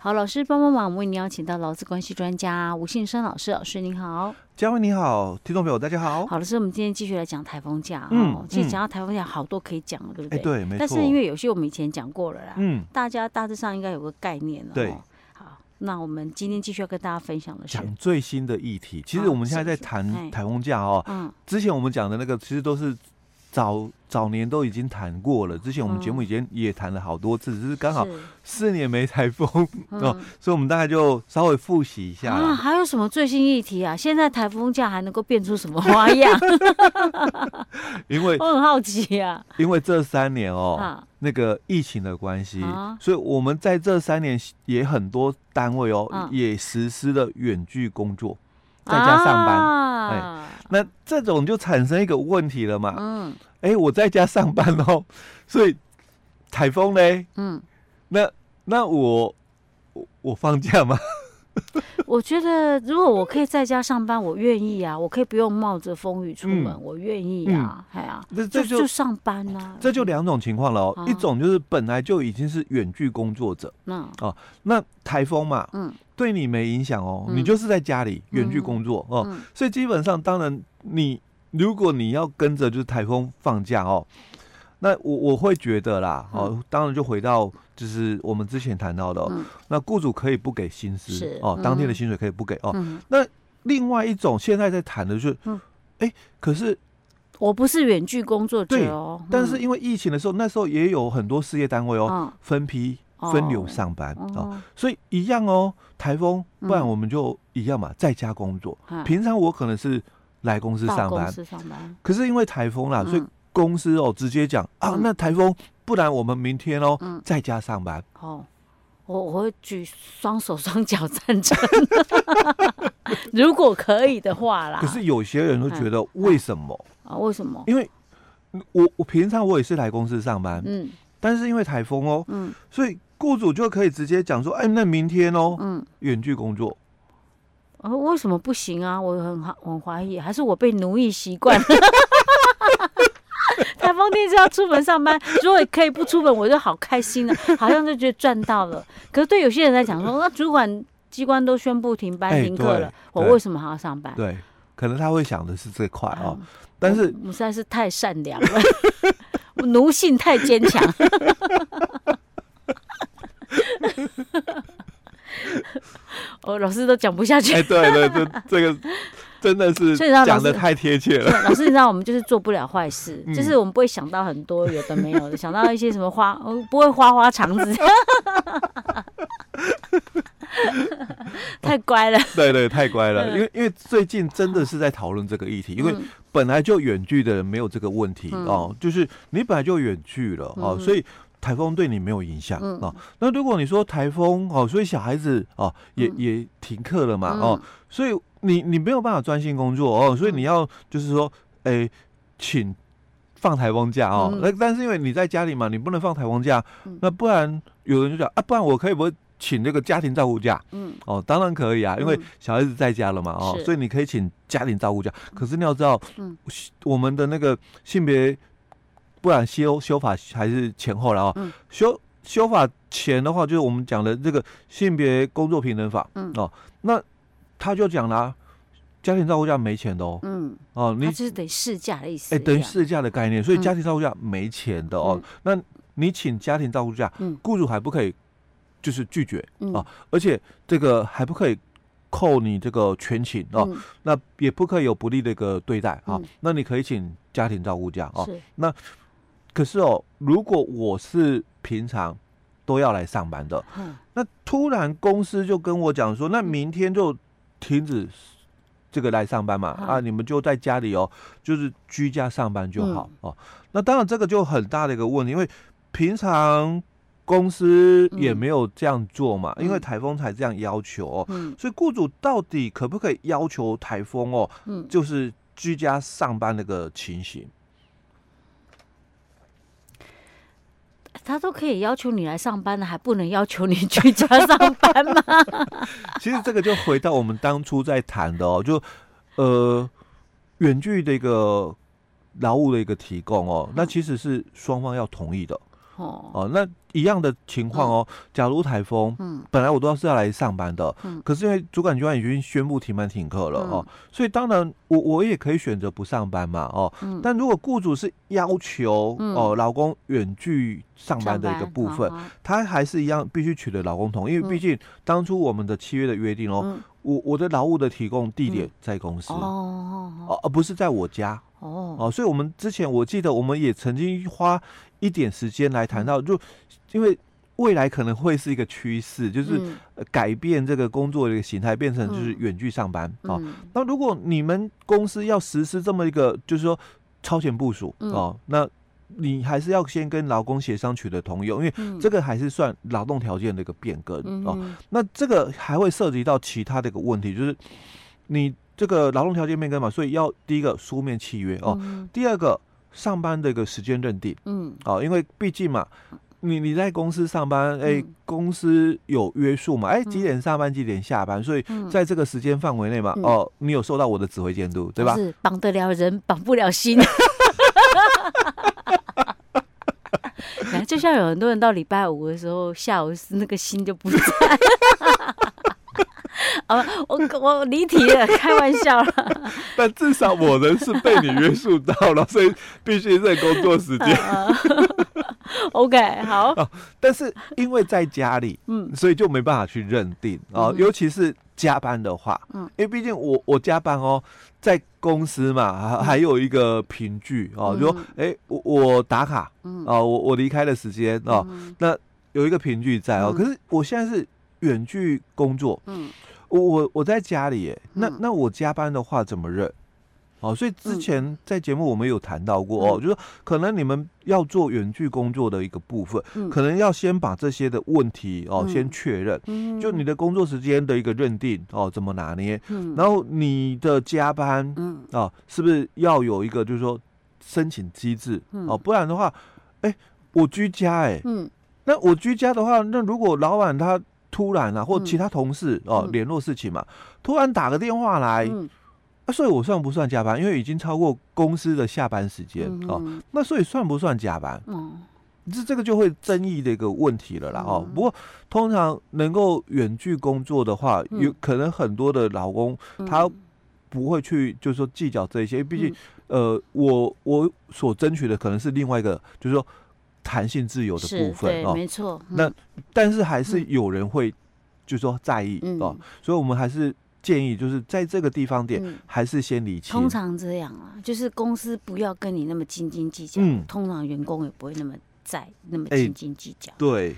好，老师帮帮忙，我们为您邀请到劳资关系专家吴信生老师，老师您好，嘉惠你好，听众朋友大家好。好，老师，我们今天继续来讲台风假。嗯，哦，其实讲到台风假，好多可以讲了，对不对？哎，对，没错。但是因为有些我们以前讲过了啦，嗯，大家大致上应该有个概念了。对。好，那我们今天继续要跟大家分享的是讲最新的议题。其实我们现在在谈台风假哦，嗯，之前我们讲的那个其实都是。早早年都已经谈过了，之前我们节目已经也谈了好多次，只、嗯、是刚好四年没台风哦、嗯，所以我们大概就稍微复习一下啊。还有什么最新议题啊？现在台风假还能够变出什么花样？因为 我很好奇啊。因为这三年哦，啊、那个疫情的关系、啊，所以我们在这三年也很多单位哦，啊、也实施了远距工作。在家上班，哎、那这种就产生一个问题了嘛。嗯，哎、欸，我在家上班哦，所以台风嘞，嗯，那那我我我放假吗？我觉得如果我可以在家上班，我愿意啊，我可以不用冒着风雨出门，嗯、我愿意啊，哎、嗯、呀，那这就就上班啊。这就两种情况了哦、啊，一种就是本来就已经是远距工作者，嗯，哦、啊，那台风嘛，嗯。对你没影响哦、嗯，你就是在家里远距工作、嗯、哦、嗯，所以基本上，当然你如果你要跟着就是台风放假哦，那我我会觉得啦、嗯，哦，当然就回到就是我们之前谈到的、那雇主可以不给薪资哦、嗯，当天的薪水可以不给哦、嗯。那另外一种现在在谈的就是，哎、嗯，可是我不是远距工作者哦，但是因为疫情的时候，那时候也有很多事业单位哦，嗯、分批。分流上班哦，哦，所以一样哦。台风，不然我们就一样嘛，在家工作。嗯、平常我可能是来公司上班，上班可是因为台风啦、嗯，所以公司哦直接讲啊，那台风，不然我们明天哦、嗯、在家上班。哦，我我会举双手双脚赞成，如果可以的话啦。可是有些人都觉得为什么啊？为什么？因为我我平常我也是来公司上班，嗯，但是因为台风哦，嗯，所以。雇主就可以直接讲说：“哎，那明天哦，嗯，远距工作，呃，为什么不行啊？我很好，很怀疑，还是我被奴役习惯了。台风天是要出门上班，如果可以不出门，我就好开心了，好像就觉得赚到了。可是对有些人来讲说，那主管机关都宣布停班停课了，我为什么还要上班？对，可能他会想的是这块哦，但是我实在是太善良了，奴性太坚强。”我老师都讲不下去。哎，对对，这这个真的是讲的太贴切了。老师，你知道我们就是做不了坏事，嗯，就是我们不会想到很多有的没有的，想到一些什么花，不会花花肠子。太乖了。对对，太乖了。因为因为最近真的是在讨论这个议题，因为本来就远距的人没有这个问题，嗯，哦，就是你本来就远距了哦，嗯，所以。台风对你没有影响哦？那如果你说台风哦，所以小孩子哦也、嗯、也停课了嘛哦，所以你你没有办法专心工作哦，所以你要就是说，哎、欸，请放台风假哦。那、嗯、但是因为你在家里嘛，你不能放台风假，嗯、那不然有人就讲啊，不然我可以不会请这个家庭照顾假？嗯，哦，当然可以啊，因为小孩子在家了嘛哦，所以你可以请家庭照顾假。可是你要知道，嗯，我们的那个性别。不然修修法还是前后了啊？修修法前的话，就是我们讲的这个性别工作平等法、嗯、哦。那他就讲了，家庭照顾假没钱的哦。嗯。哦，你就是等于事假的意思。哎、欸，等于试假的概念，所以家庭照顾假没钱的哦、嗯。那你请家庭照顾假，嗯，雇主还不可以就是拒绝、嗯、哦，而且这个还不可以扣你这个全勤哦、嗯。那也不可以有不利的一个对待啊。那你可以请家庭照顾假哦。那可是哦，如果我是平常都要来上班的，嗯，那突然公司就跟我讲说，那明天就停止这个来上班嘛，嗯、啊，你们就在家里哦，就是居家上班就好、嗯、哦。那当然这个就很大的一个问题，因为平常公司也没有这样做嘛，嗯、因为台风才这样要求哦、嗯，所以雇主到底可不可以要求台风哦，嗯，就是居家上班那个情形？他都可以要求你来上班了，还不能要求你居家上班吗？其实这个就回到我们当初在谈的哦，就呃远距的一个劳务的一个提供哦，那其实是双方要同意的哦，哦，那一样的情况哦。假如台风，嗯，本来我都要是要来上班的，嗯，可是因为主管机关已经宣布停班停课了哦，所以当然我我也可以选择不上班嘛，哦，但如果雇主是要求哦老公远距上班的一个部分，他还是一样必须取得老公同意，因为毕竟当初我们的契约的约定哦，我我的劳务的提供地点在公司。哦，而不是在我家。哦。哦，所以，我们之前我记得，我们也曾经花一点时间来谈到，就因为未来可能会是一个趋势，就是改变这个工作的一个形态，变成就是远距上班啊。那如果你们公司要实施这么一个，就是说超前部署哦，那你还是要先跟劳工协商取得同意，因为这个还是算劳动条件的一个变更哦。那这个还会涉及到其他的一个问题，就是你。这个劳动条件变更嘛，所以要第一个书面契约哦，嗯、第二个上班的一个时间认定，嗯，哦，因为毕竟嘛，你你在公司上班，哎、嗯，公司有约束嘛，哎，几点上班几点下班，所以在这个时间范围内嘛，嗯、哦，你有受到我的指挥监督，对吧？是绑得了人，绑不了心。来，就像有很多人到礼拜五的时候，下午是那个心就不在。啊，我我离题了，开玩笑了。但至少我人是被你约束到了，所以必须在工作时间。OK，好。但是因为在家里，嗯，所以就没办法去认定啊，尤其是加班的话，嗯，因为毕竟我我加班哦，在公司嘛，还还有一个凭据哦，就说哎，我我打卡，嗯，啊，我我离开的时间哦，那有一个凭据在哦。可是我现在是远距工作，嗯。我我我在家里耶，那那我加班的话怎么认？哦，所以之前在节目我们有谈到过哦，就是说可能你们要做远距工作的一个部分，可能要先把这些的问题哦先确认，就你的工作时间的一个认定哦怎么拿捏，然后你的加班哦是不是要有一个就是说申请机制哦，不然的话，哎，我居家哎，那我居家的话，那如果老板他。突然啊，或其他同事哦联络事情嘛，突然打个电话来，啊，所以我算不算加班？因为已经超过公司的下班时间哦，那所以算不算加班？嗯，这这个就会争议的一个问题了啦哦。不过通常能够远距工作的话，有可能很多的老公他不会去，就是说计较这些，毕竟呃，我我所争取的可能是另外一个，就是说。弹性自由的部分哦，没错。那但是还是有人会，就是说在意哦，所以我们还是建议，就是在这个地方点，还是先理清。通常这样啊，就是公司不要跟你那么斤斤计较，嗯，通常员工也不会那么在那么斤斤计较。对，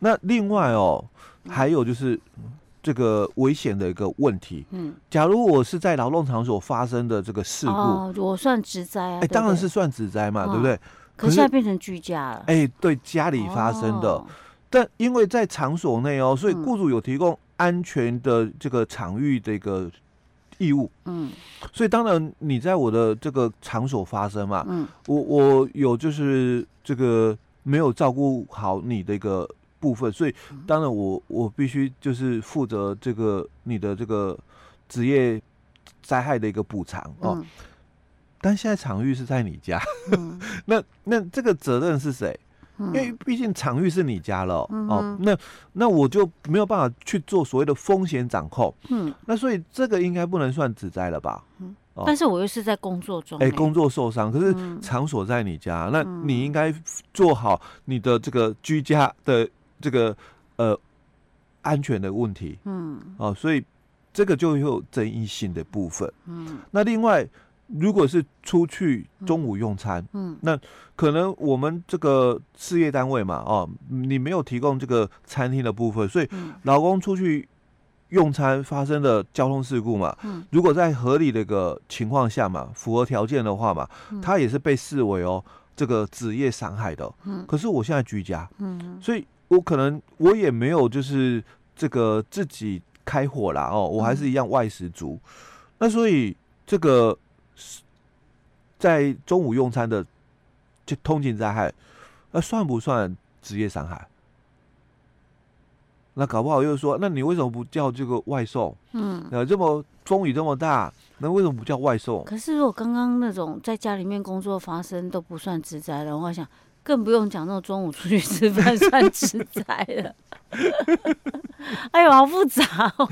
那另外哦，还有就是这个危险的一个问题，嗯，假如我是在劳动场所发生的这个事故，哦，我算职灾啊？哎，当然是算职灾嘛，对不对？可是现在变成居家了，哎，对，家里发生的，哦、但因为在场所内哦，所以雇主有提供安全的这个场域的一个义务，嗯，所以当然你在我的这个场所发生嘛，嗯，我我有就是这个没有照顾好你的一个部分，所以当然我我必须就是负责这个你的这个职业灾害的一个补偿哦。嗯但现在场域是在你家，嗯、那那这个责任是谁？嗯、因为毕竟场域是你家了、哦，那那我就没有办法去做所谓的风险掌控。嗯，那所以这个应该不能算指摘了吧？嗯，哦、但是我又是在工作中、欸，哎、欸，工作受伤，可是场所在你家，嗯、那你应该做好你的这个居家的这个呃安全的问题。嗯，哦，所以这个就有争议性的部分。嗯，那另外。如果是出去中午用餐，嗯，那可能我们这个事业单位嘛，哦，你没有提供这个餐厅的部分，所以老公出去用餐发生的交通事故嘛，嗯，如果在合理的一个情况下嘛，符合条件的话嘛，他也是被视为哦这个职业伤害的，嗯，可是我现在居家，嗯，所以我可能我也没有就是这个自己开火啦，哦，我还是一样外食族，那所以这个。在中午用餐的就通勤灾害，那算不算职业伤害？那搞不好又说，那你为什么不叫这个外送？嗯，呃，这么风雨这么大，那为什么不叫外送？可是如果刚刚那种在家里面工作发生都不算职灾的话，我想更不用讲那种中午出去吃饭算职灾了。哎呦，好复杂哦。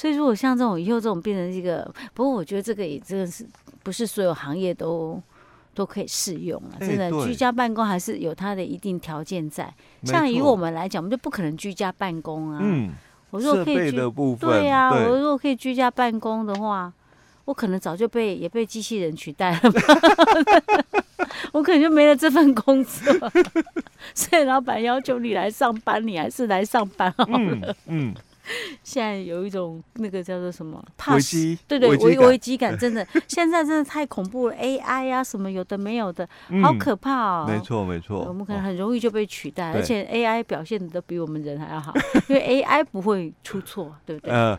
所以如果像这种以后这种变成一个，不过我觉得这个也真的是不是所有行业都都可以适用啊。真的，居家办公还是有它的一定条件在。像以我们来讲，我们就不可能居家办公啊。嗯。我如果可以居，对呀，我如果可以居家办公的话，我可能早就被也被机器人取代了吧。我可能就没了这份工作。所以老板要求你来上班，你还是来上班好了。嗯。嗯 现在有一种那个叫做什么怕危机，对对危危机感，真的 现在真的太恐怖了。AI 啊，什么有的没有的，好可怕哦。没错没错，我们可能很容易就被取代，而且 AI 表现的都比我们人还要好，因为 AI 不会出错，对不对？呃，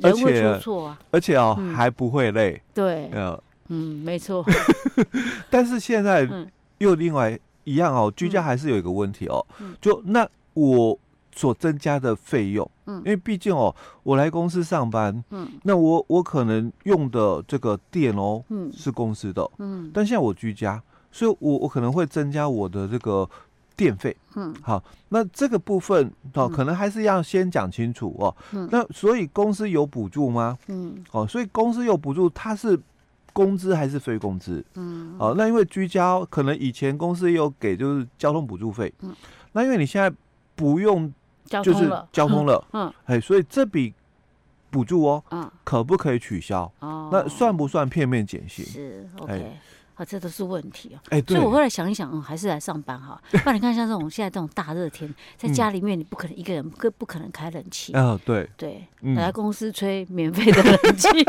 人会出错啊，而且哦还不会累。对，嗯，没错。但是现在又另外一样哦，居家还是有一个问题哦，就那我。所增加的费用，嗯，因为毕竟哦，我来公司上班，嗯，那我我可能用的这个电哦，嗯，是公司的，嗯，但现在我居家，所以我我可能会增加我的这个电费，嗯，好，那这个部分哦，可能还是要先讲清楚哦，嗯，那所以公司有补助吗？嗯，哦，所以公司有补助，它是工资还是非工资？嗯，哦，那因为居家可能以前公司有给就是交通补助费，嗯，那因为你现在不用。就是交通了，嗯，哎，所以这笔补助哦，嗯，可不可以取消？哦，那算不算片面减薪？是，OK，好，这都是问题哦。哎，所以我后来想一想，嗯，还是来上班哈。不然你看，像这种现在这种大热天，在家里面你不可能一个人，不不可能开冷气。啊，对，对，来公司吹免费的冷气。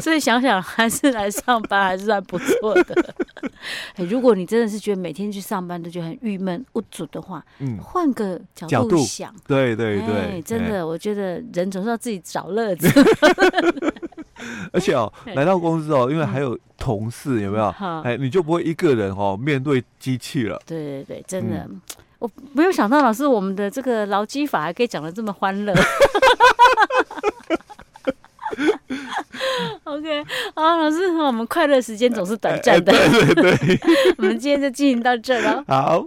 所以想想还是来上班还是算不错的。如果你真的是觉得每天去上班都觉得很郁闷无助的话，嗯，换个角度想，对对对，真的，我觉得人总是要自己找乐子。而且哦，来到公司哦，因为还有同事，有没有？哎，你就不会一个人哦面对机器了。对对对，真的，我没有想到老师我们的这个劳基法还可以讲的这么欢乐。OK，好，老师，我们快乐时间总是短暂的。对对对，我们今天就进行到这了。好。